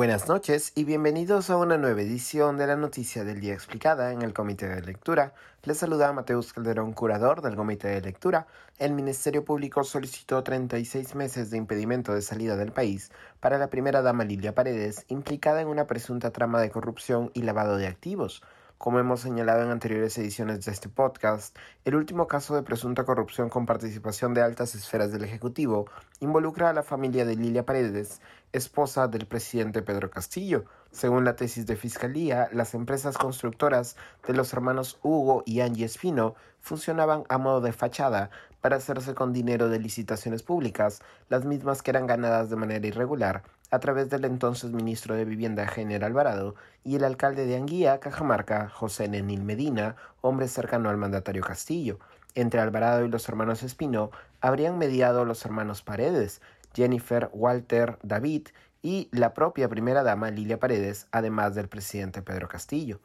Buenas noches y bienvenidos a una nueva edición de la Noticia del Día Explicada en el Comité de Lectura. Les saluda Mateus Calderón, curador del Comité de Lectura. El Ministerio Público solicitó 36 meses de impedimento de salida del país para la primera dama Lilia Paredes, implicada en una presunta trama de corrupción y lavado de activos. Como hemos señalado en anteriores ediciones de este podcast, el último caso de presunta corrupción con participación de altas esferas del Ejecutivo involucra a la familia de Lilia Paredes, esposa del presidente Pedro Castillo. Según la tesis de Fiscalía, las empresas constructoras de los hermanos Hugo y Angie Espino funcionaban a modo de fachada para hacerse con dinero de licitaciones públicas, las mismas que eran ganadas de manera irregular a través del entonces ministro de Vivienda General Alvarado y el alcalde de Anguía, Cajamarca, José Nenil Medina, hombre cercano al mandatario Castillo. Entre Alvarado y los hermanos Espino habrían mediado los hermanos Paredes, Jennifer, Walter, David y la propia primera dama Lilia Paredes, además del presidente Pedro Castillo.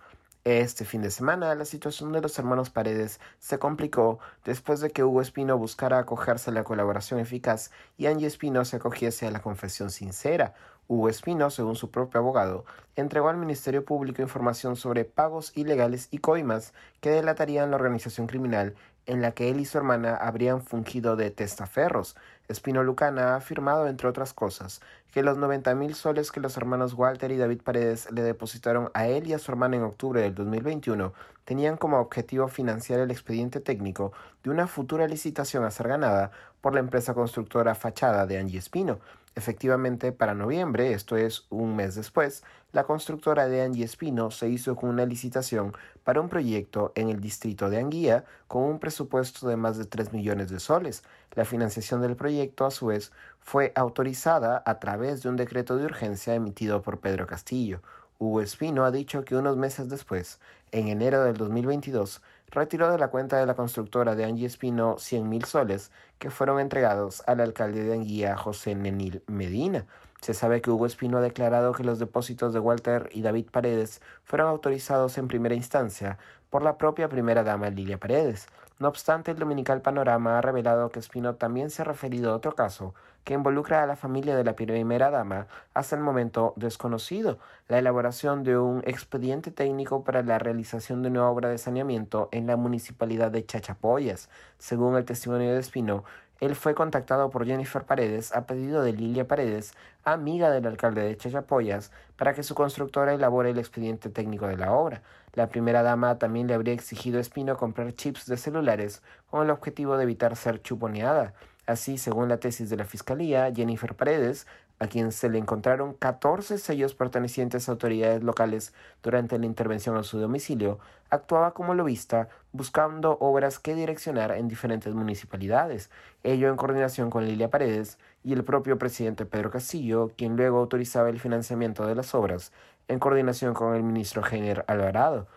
Este fin de semana, la situación de los hermanos Paredes se complicó después de que Hugo Espino buscara acogerse a la colaboración eficaz y Angie Espino se acogiese a la confesión sincera. Hugo Espino, según su propio abogado, entregó al Ministerio Público información sobre pagos ilegales y coimas que delatarían la organización criminal en la que él y su hermana habrían fungido de testaferros. Espino Lucana ha afirmado, entre otras cosas, que los 90 mil soles que los hermanos Walter y David Paredes le depositaron a él y a su hermana en octubre del 2021 tenían como objetivo financiar el expediente técnico de una futura licitación a ser ganada por la empresa constructora Fachada de Angie Espino. Efectivamente, para noviembre, esto es un mes después, la constructora de Angie Espino se hizo con una licitación para un proyecto en el distrito de Anguía con un presupuesto de más de 3 millones de soles. La financiación del proyecto, a su vez, fue autorizada a través de un decreto de urgencia emitido por Pedro Castillo. Hugo Espino ha dicho que unos meses después, en enero del 2022, retiró de la cuenta de la constructora de Angie Espino 100 mil soles que fueron entregados al alcalde de Anguía, José Nenil Medina. Se sabe que Hugo Espino ha declarado que los depósitos de Walter y David Paredes fueron autorizados en primera instancia por la propia primera dama Lilia Paredes. No obstante, el dominical Panorama ha revelado que Espino también se ha referido a otro caso que involucra a la familia de la primera dama hasta el momento desconocido, la elaboración de un expediente técnico para la realización de una obra de saneamiento en la municipalidad de Chachapoyas. Según el testimonio de Espino, él fue contactado por Jennifer Paredes a pedido de Lilia Paredes, amiga del alcalde de Chachapoyas, para que su constructora elabore el expediente técnico de la obra. La primera dama también le habría exigido a Espino comprar chips de celulares con el objetivo de evitar ser chuponeada. Así, según la tesis de la Fiscalía, Jennifer Paredes, a quien se le encontraron 14 sellos pertenecientes a autoridades locales durante la intervención a su domicilio, actuaba como lobista buscando obras que direccionar en diferentes municipalidades, ello en coordinación con Lilia Paredes y el propio presidente Pedro Castillo, quien luego autorizaba el financiamiento de las obras en coordinación con el ministro Jenner Alvarado.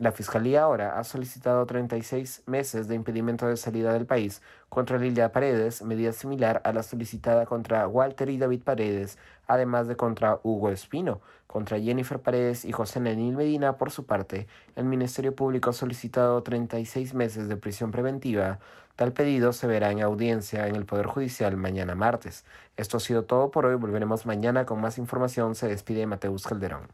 La Fiscalía ahora ha solicitado 36 meses de impedimento de salida del país contra Lilia Paredes, medida similar a la solicitada contra Walter y David Paredes, además de contra Hugo Espino. Contra Jennifer Paredes y José Nenil Medina, por su parte, el Ministerio Público ha solicitado 36 meses de prisión preventiva. Tal pedido se verá en audiencia en el Poder Judicial mañana martes. Esto ha sido todo por hoy. Volveremos mañana con más información. Se despide Mateus Calderón.